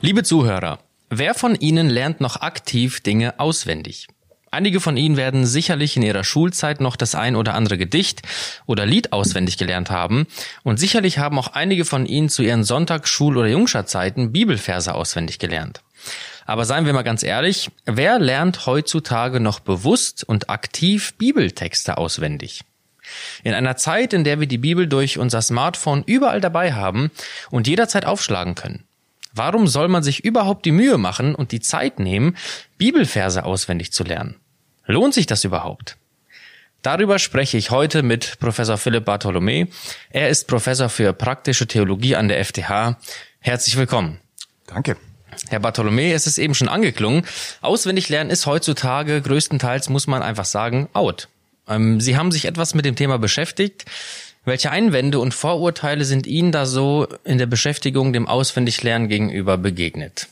Liebe Zuhörer, wer von Ihnen lernt noch aktiv Dinge auswendig? Einige von Ihnen werden sicherlich in ihrer Schulzeit noch das ein oder andere Gedicht oder Lied auswendig gelernt haben und sicherlich haben auch einige von Ihnen zu ihren Sonntags-, Schul- oder Jungschatzeiten Bibelverse auswendig gelernt. Aber seien wir mal ganz ehrlich, wer lernt heutzutage noch bewusst und aktiv Bibeltexte auswendig? In einer Zeit, in der wir die Bibel durch unser Smartphone überall dabei haben und jederzeit aufschlagen können. Warum soll man sich überhaupt die Mühe machen und die Zeit nehmen, Bibelverse auswendig zu lernen? Lohnt sich das überhaupt? Darüber spreche ich heute mit Professor Philipp Bartholomä. Er ist Professor für praktische Theologie an der FTH. Herzlich willkommen. Danke. Herr Bartholomä, es ist eben schon angeklungen. Auswendig lernen ist heutzutage größtenteils, muss man einfach sagen, out. Ähm, Sie haben sich etwas mit dem Thema beschäftigt. Welche Einwände und Vorurteile sind Ihnen da so in der Beschäftigung dem Auswendiglernen gegenüber begegnet?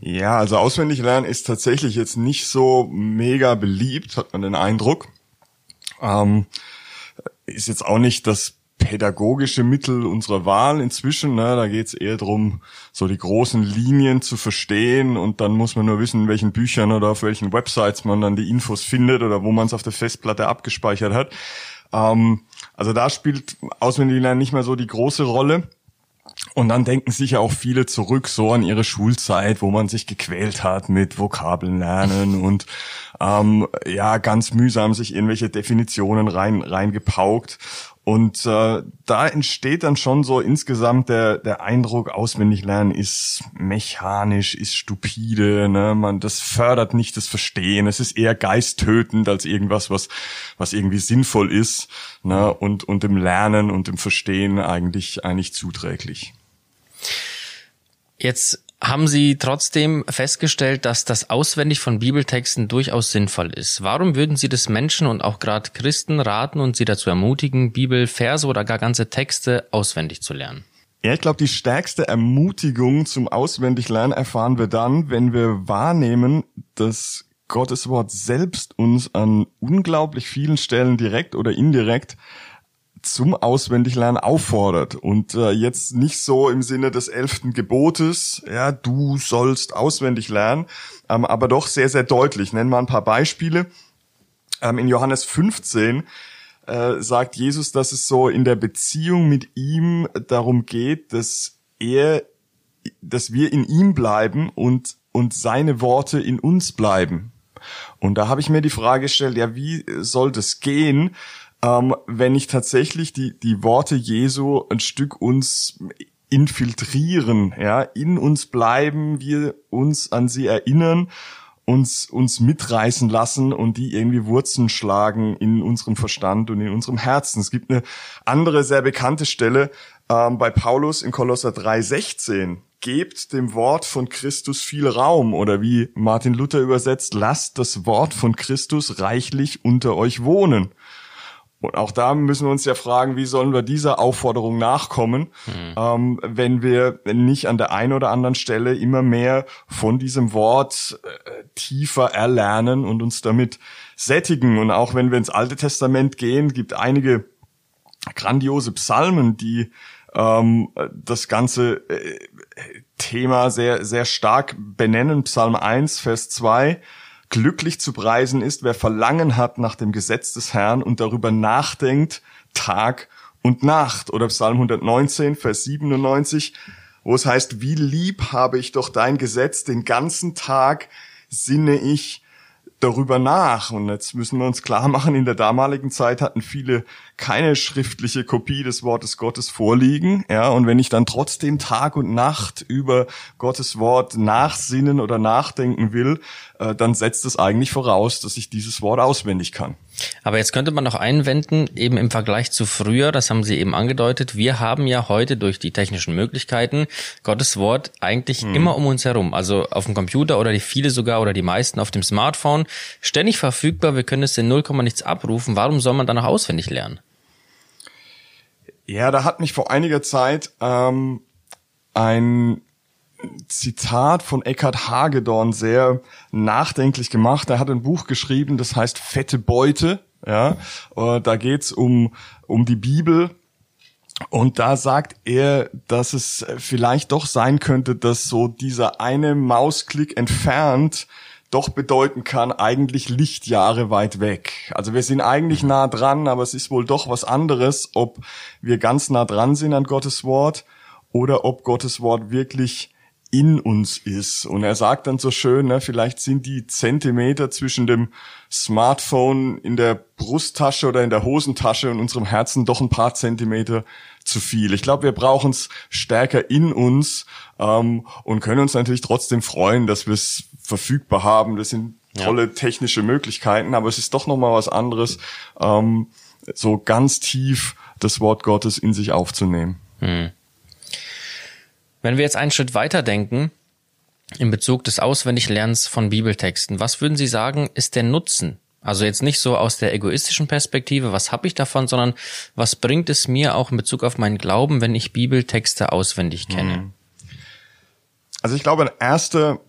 Ja, also Auswendiglernen ist tatsächlich jetzt nicht so mega beliebt, hat man den Eindruck. Ähm, ist jetzt auch nicht das pädagogische Mittel unserer Wahl inzwischen. Ne? Da geht's eher drum, so die großen Linien zu verstehen und dann muss man nur wissen, in welchen Büchern oder auf welchen Websites man dann die Infos findet oder wo man es auf der Festplatte abgespeichert hat. Ähm, also da spielt Auswendiglernen nicht mehr so die große Rolle. Und dann denken sich ja auch viele zurück so an ihre Schulzeit, wo man sich gequält hat mit Vokabeln lernen und ähm, ja ganz mühsam sich irgendwelche Definitionen rein reingepaukt. Und äh, da entsteht dann schon so insgesamt der, der Eindruck, auswendig lernen ist mechanisch, ist stupide, ne? Man, das fördert nicht das Verstehen. Es ist eher geisttötend als irgendwas, was, was irgendwie sinnvoll ist, ne? Und, und im Lernen und im Verstehen eigentlich, eigentlich zuträglich. Jetzt haben Sie trotzdem festgestellt, dass das Auswendig von Bibeltexten durchaus sinnvoll ist. Warum würden Sie das Menschen und auch gerade Christen raten und sie dazu ermutigen, Bibelverse oder gar ganze Texte auswendig zu lernen? Ja, ich glaube, die stärkste Ermutigung zum Auswendiglernen erfahren wir dann, wenn wir wahrnehmen, dass Gottes Wort selbst uns an unglaublich vielen Stellen direkt oder indirekt zum Auswendiglernen auffordert und äh, jetzt nicht so im Sinne des elften Gebotes, ja, du sollst auswendig lernen, ähm, aber doch sehr, sehr deutlich. Nennen wir ein paar Beispiele. Ähm, in Johannes 15 äh, sagt Jesus, dass es so in der Beziehung mit ihm darum geht, dass er, dass wir in ihm bleiben und, und seine Worte in uns bleiben. Und da habe ich mir die Frage gestellt, ja, wie soll das gehen? Ähm, wenn ich tatsächlich die, die Worte Jesu ein Stück uns infiltrieren, ja, in uns bleiben, wir uns an sie erinnern, uns, uns mitreißen lassen und die irgendwie Wurzeln schlagen in unserem Verstand und in unserem Herzen. Es gibt eine andere sehr bekannte Stelle ähm, bei Paulus in Kolosser 3,16. Gebt dem Wort von Christus viel Raum oder wie Martin Luther übersetzt, lasst das Wort von Christus reichlich unter euch wohnen. Und auch da müssen wir uns ja fragen, wie sollen wir dieser Aufforderung nachkommen, mhm. ähm, wenn wir nicht an der einen oder anderen Stelle immer mehr von diesem Wort äh, tiefer erlernen und uns damit sättigen. Und auch wenn wir ins Alte Testament gehen, gibt einige grandiose Psalmen, die ähm, das ganze äh, Thema sehr, sehr stark benennen. Psalm 1, Vers 2 Glücklich zu preisen ist, wer Verlangen hat nach dem Gesetz des Herrn und darüber nachdenkt, Tag und Nacht. Oder Psalm 119, Vers 97, wo es heißt, wie lieb habe ich doch dein Gesetz, den ganzen Tag sinne ich darüber nach. Und jetzt müssen wir uns klar machen, in der damaligen Zeit hatten viele keine schriftliche Kopie des Wortes Gottes vorliegen. Ja, und wenn ich dann trotzdem Tag und Nacht über Gottes Wort nachsinnen oder nachdenken will, äh, dann setzt es eigentlich voraus, dass ich dieses Wort auswendig kann. Aber jetzt könnte man noch einwenden, eben im Vergleich zu früher, das haben Sie eben angedeutet, wir haben ja heute durch die technischen Möglichkeiten Gottes Wort eigentlich hm. immer um uns herum. Also auf dem Computer oder die viele sogar oder die meisten auf dem Smartphone ständig verfügbar. Wir können es in 0, nichts abrufen. Warum soll man dann noch auswendig lernen? Ja, da hat mich vor einiger Zeit ähm, ein Zitat von Eckhard Hagedorn sehr nachdenklich gemacht. Er hat ein Buch geschrieben, das heißt Fette Beute, Ja, äh, da geht's um um die Bibel und da sagt er, dass es vielleicht doch sein könnte, dass so dieser eine Mausklick entfernt doch bedeuten kann, eigentlich Lichtjahre weit weg. Also wir sind eigentlich nah dran, aber es ist wohl doch was anderes, ob wir ganz nah dran sind an Gottes Wort oder ob Gottes Wort wirklich in uns ist. Und er sagt dann so schön, ne, vielleicht sind die Zentimeter zwischen dem Smartphone in der Brusttasche oder in der Hosentasche und unserem Herzen doch ein paar Zentimeter zu viel. Ich glaube, wir brauchen es stärker in uns ähm, und können uns natürlich trotzdem freuen, dass wir es verfügbar haben. Das sind tolle ja. technische Möglichkeiten, aber es ist doch noch mal was anderes, ähm, so ganz tief das Wort Gottes in sich aufzunehmen. Hm. Wenn wir jetzt einen Schritt weiter denken, in Bezug des Auswendiglernens von Bibeltexten, was würden Sie sagen, ist der Nutzen? Also jetzt nicht so aus der egoistischen Perspektive, was habe ich davon, sondern was bringt es mir auch in Bezug auf meinen Glauben, wenn ich Bibeltexte auswendig kenne? Hm. Also ich glaube, ein erster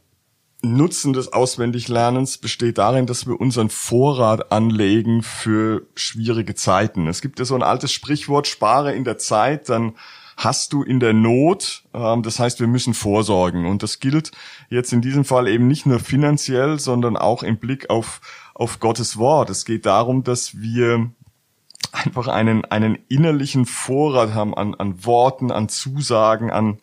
Nutzen des Auswendiglernens besteht darin, dass wir unseren Vorrat anlegen für schwierige Zeiten. Es gibt ja so ein altes Sprichwort, spare in der Zeit, dann hast du in der Not. Ähm, das heißt, wir müssen vorsorgen. Und das gilt jetzt in diesem Fall eben nicht nur finanziell, sondern auch im Blick auf, auf Gottes Wort. Es geht darum, dass wir einfach einen, einen innerlichen Vorrat haben an, an Worten, an Zusagen, an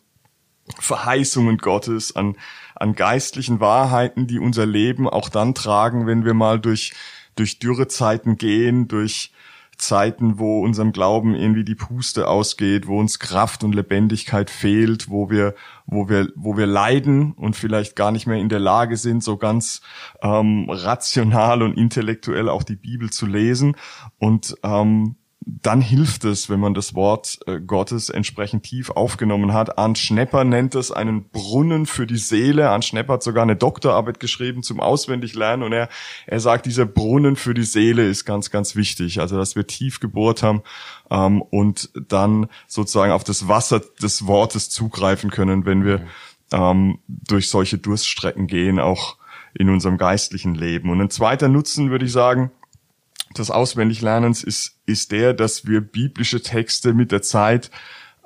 Verheißungen Gottes, an, an geistlichen Wahrheiten, die unser Leben auch dann tragen, wenn wir mal durch, durch Dürrezeiten gehen, durch Zeiten, wo unserem Glauben irgendwie die Puste ausgeht, wo uns Kraft und Lebendigkeit fehlt, wo wir, wo wir, wo wir leiden und vielleicht gar nicht mehr in der Lage sind, so ganz ähm, rational und intellektuell auch die Bibel zu lesen. Und ähm, dann hilft es, wenn man das Wort äh, Gottes entsprechend tief aufgenommen hat. Arndt Schnepper nennt es einen Brunnen für die Seele. Arndt Schnepper hat sogar eine Doktorarbeit geschrieben zum Auswendiglernen und er, er sagt, dieser Brunnen für die Seele ist ganz, ganz wichtig. Also, dass wir tief gebohrt haben ähm, und dann sozusagen auf das Wasser des Wortes zugreifen können, wenn wir ähm, durch solche Durststrecken gehen, auch in unserem geistlichen Leben. Und ein zweiter Nutzen, würde ich sagen, des Auswendiglernens ist, ist der, dass wir biblische Texte mit der Zeit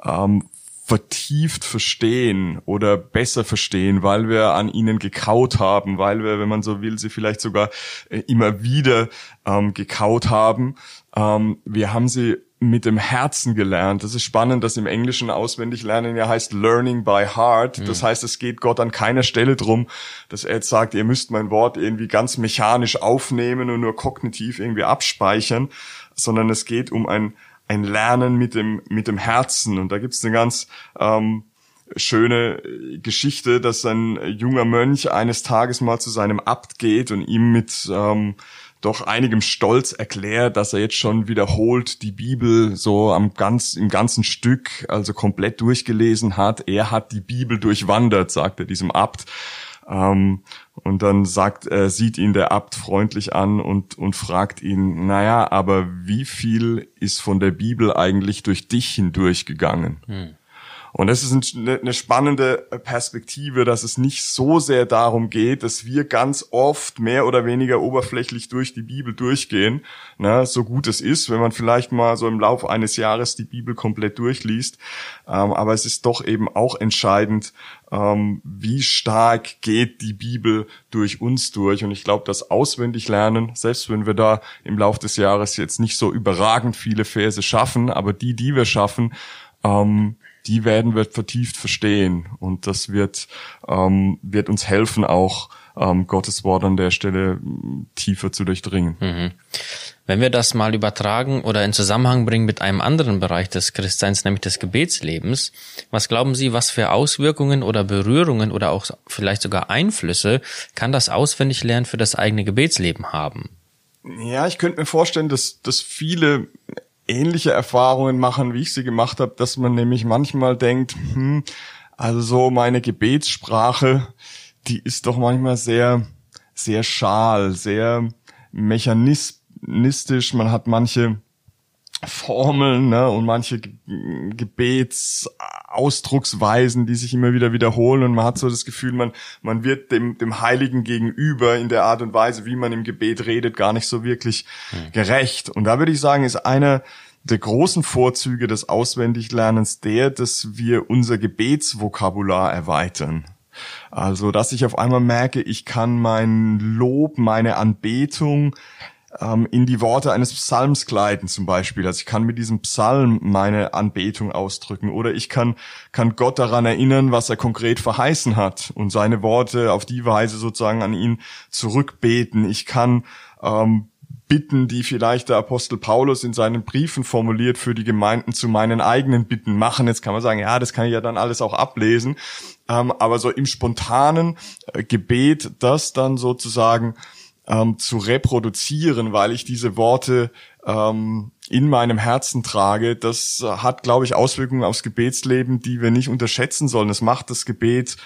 ähm, vertieft verstehen oder besser verstehen, weil wir an ihnen gekaut haben, weil wir, wenn man so will, sie vielleicht sogar äh, immer wieder ähm, gekaut haben. Ähm, wir haben sie mit dem Herzen gelernt. Das ist spannend, dass im Englischen auswendig lernen ja heißt Learning by Heart. Mhm. Das heißt, es geht Gott an keiner Stelle drum, dass er jetzt sagt, ihr müsst mein Wort irgendwie ganz mechanisch aufnehmen und nur kognitiv irgendwie abspeichern, sondern es geht um ein, ein Lernen mit dem, mit dem Herzen. Und da gibt's eine ganz ähm, schöne Geschichte, dass ein junger Mönch eines Tages mal zu seinem Abt geht und ihm mit ähm, doch einigem Stolz erklärt, dass er jetzt schon wiederholt die Bibel so am ganz, im ganzen Stück, also komplett durchgelesen hat. Er hat die Bibel durchwandert, sagt er diesem Abt. Ähm, und dann sagt, er, sieht ihn der Abt freundlich an und, und fragt ihn, naja, aber wie viel ist von der Bibel eigentlich durch dich hindurchgegangen? Hm. Und das ist eine spannende Perspektive, dass es nicht so sehr darum geht, dass wir ganz oft mehr oder weniger oberflächlich durch die Bibel durchgehen, ne, so gut es ist, wenn man vielleicht mal so im Laufe eines Jahres die Bibel komplett durchliest. Ähm, aber es ist doch eben auch entscheidend, ähm, wie stark geht die Bibel durch uns durch. Und ich glaube, das auswendig lernen, selbst wenn wir da im Laufe des Jahres jetzt nicht so überragend viele Verse schaffen, aber die, die wir schaffen, ähm, die werden wir vertieft verstehen und das wird, ähm, wird uns helfen, auch ähm, Gottes Wort an der Stelle tiefer zu durchdringen. Mhm. Wenn wir das mal übertragen oder in Zusammenhang bringen mit einem anderen Bereich des Christseins, nämlich des Gebetslebens, was glauben Sie, was für Auswirkungen oder Berührungen oder auch vielleicht sogar Einflüsse kann das Auswendiglernen für das eigene Gebetsleben haben? Ja, ich könnte mir vorstellen, dass, dass viele ähnliche Erfahrungen machen, wie ich sie gemacht habe, dass man nämlich manchmal denkt, hm, also so meine Gebetssprache, die ist doch manchmal sehr, sehr schal, sehr mechanistisch. Man hat manche Formeln ne, und manche Gebetsausdrucksweisen, die sich immer wieder wiederholen und man hat so das Gefühl, man, man wird dem, dem Heiligen gegenüber in der Art und Weise, wie man im Gebet redet, gar nicht so wirklich mhm. gerecht. Und da würde ich sagen, ist einer der großen Vorzüge des Auswendiglernens der, dass wir unser Gebetsvokabular erweitern. Also, dass ich auf einmal merke, ich kann mein Lob, meine Anbetung ähm, in die Worte eines Psalms gleiten zum Beispiel. Also ich kann mit diesem Psalm meine Anbetung ausdrücken oder ich kann, kann Gott daran erinnern, was er konkret verheißen hat und seine Worte auf die Weise sozusagen an ihn zurückbeten. Ich kann ähm, Bitten, die vielleicht der Apostel Paulus in seinen Briefen formuliert, für die Gemeinden zu meinen eigenen Bitten machen. Jetzt kann man sagen, ja, das kann ich ja dann alles auch ablesen. Ähm, aber so im spontanen äh, Gebet, das dann sozusagen ähm, zu reproduzieren, weil ich diese Worte ähm, in meinem Herzen trage, das hat, glaube ich, Auswirkungen aufs Gebetsleben, die wir nicht unterschätzen sollen. Es macht das Gebet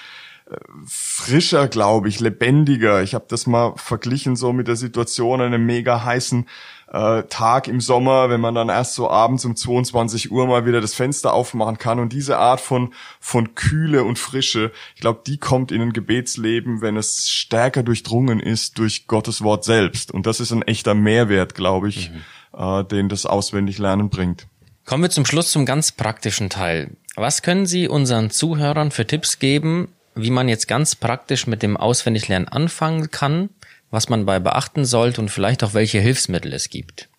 äh, frischer, glaube ich, lebendiger. Ich habe das mal verglichen so mit der Situation einem mega heißen äh, Tag im Sommer, wenn man dann erst so abends um 22 Uhr mal wieder das Fenster aufmachen kann. Und diese Art von, von Kühle und Frische, ich glaube, die kommt in ein Gebetsleben, wenn es stärker durchdrungen ist durch Gottes Wort selbst. Und das ist ein echter Mehrwert, glaube ich, mhm. äh, den das Auswendiglernen bringt. Kommen wir zum Schluss zum ganz praktischen Teil. Was können Sie unseren Zuhörern für Tipps geben, wie man jetzt ganz praktisch mit dem Auswendiglernen anfangen kann? Was man bei beachten sollte und vielleicht auch welche Hilfsmittel es gibt?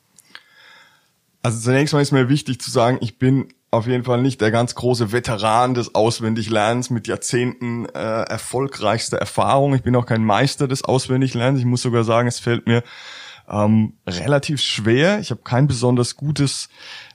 Also zunächst mal ist mir wichtig zu sagen, ich bin auf jeden Fall nicht der ganz große Veteran des Auswendiglernens mit Jahrzehnten äh, erfolgreichster Erfahrung. Ich bin auch kein Meister des Auswendiglernens. Ich muss sogar sagen, es fällt mir ähm, relativ schwer. Ich habe kein besonders gutes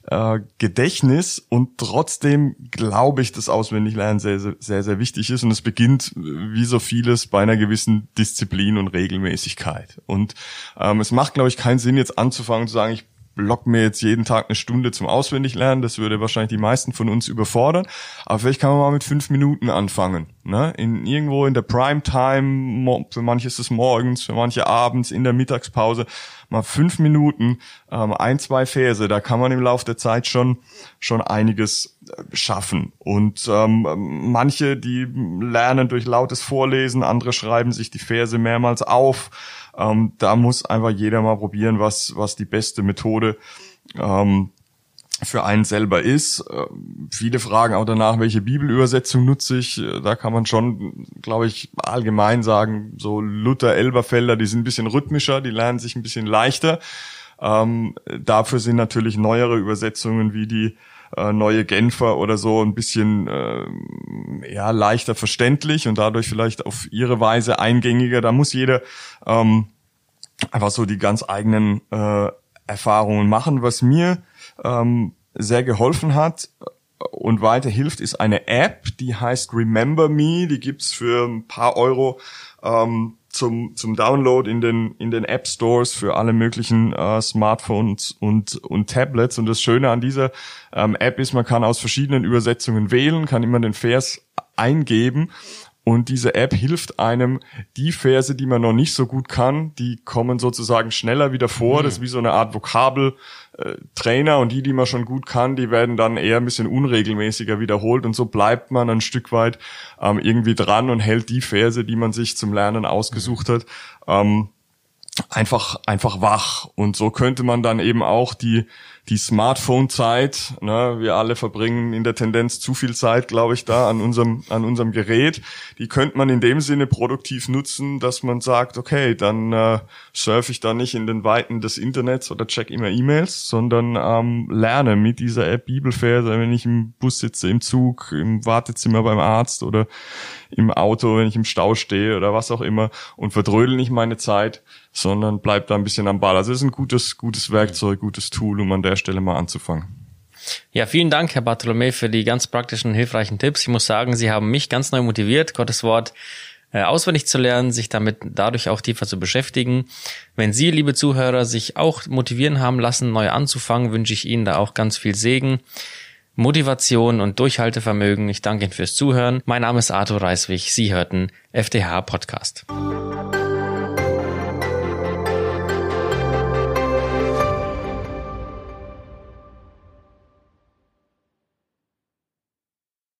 äh, Gedächtnis und trotzdem glaube ich, dass Auswendiglernen sehr, sehr, sehr, sehr wichtig ist und es beginnt wie so vieles bei einer gewissen Disziplin und Regelmäßigkeit. Und ähm, es macht, glaube ich, keinen Sinn, jetzt anzufangen zu sagen, ich block mir jetzt jeden Tag eine Stunde zum Auswendiglernen. Das würde wahrscheinlich die meisten von uns überfordern. Aber vielleicht kann man mal mit fünf Minuten anfangen. Ne? In, irgendwo in der Primetime, für manche ist es morgens, für manche abends, in der Mittagspause, mal fünf Minuten, ähm, ein, zwei Verse, da kann man im Laufe der Zeit schon, schon einiges äh, schaffen. Und ähm, manche, die lernen durch lautes Vorlesen, andere schreiben sich die Verse mehrmals auf ähm, da muss einfach jeder mal probieren, was, was die beste Methode ähm, für einen selber ist. Äh, viele fragen auch danach, welche Bibelübersetzung nutze ich. Äh, da kann man schon, glaube ich, allgemein sagen, so Luther, Elberfelder, die sind ein bisschen rhythmischer, die lernen sich ein bisschen leichter. Ähm, dafür sind natürlich neuere Übersetzungen wie die äh, neue Genfer oder so ein bisschen äh, ja leichter verständlich und dadurch vielleicht auf ihre Weise eingängiger. Da muss jeder ähm, einfach so die ganz eigenen äh, Erfahrungen machen. Was mir ähm, sehr geholfen hat und weiter hilft, ist eine App, die heißt Remember Me. Die gibt's für ein paar Euro ähm, zum, zum Download in den, in den App Stores für alle möglichen äh, Smartphones und, und Tablets. Und das Schöne an dieser ähm, App ist, man kann aus verschiedenen Übersetzungen wählen, kann immer den Vers eingeben und diese App hilft einem, die Verse, die man noch nicht so gut kann, die kommen sozusagen schneller wieder vor. Mhm. Das ist wie so eine Art Vokabeltrainer und die, die man schon gut kann, die werden dann eher ein bisschen unregelmäßiger wiederholt und so bleibt man ein Stück weit ähm, irgendwie dran und hält die Verse, die man sich zum Lernen ausgesucht hat, ähm, einfach einfach wach und so könnte man dann eben auch die die Smartphone-Zeit. Ne? Wir alle verbringen in der Tendenz zu viel Zeit, glaube ich, da an unserem, an unserem Gerät. Die könnte man in dem Sinne produktiv nutzen, dass man sagt, okay, dann äh, surfe ich da nicht in den Weiten des Internets oder check immer E-Mails, sondern ähm, lerne mit dieser App Bibelverse, wenn ich im Bus sitze, im Zug, im Wartezimmer beim Arzt oder im Auto, wenn ich im Stau stehe oder was auch immer und verdrödel nicht meine Zeit, sondern bleib da ein bisschen am Ball. Also es ist ein gutes, gutes Werkzeug, gutes Tool, um an der Stelle mal anzufangen. Ja, vielen Dank, Herr Bartholomä, für die ganz praktischen, hilfreichen Tipps. Ich muss sagen, Sie haben mich ganz neu motiviert, Gottes Wort äh, auswendig zu lernen, sich damit dadurch auch tiefer zu beschäftigen. Wenn Sie, liebe Zuhörer, sich auch motivieren haben lassen, neu anzufangen, wünsche ich Ihnen da auch ganz viel Segen. Motivation und Durchhaltevermögen. Ich danke Ihnen fürs Zuhören. Mein Name ist Arthur Reiswig. Sie hörten FDH Podcast.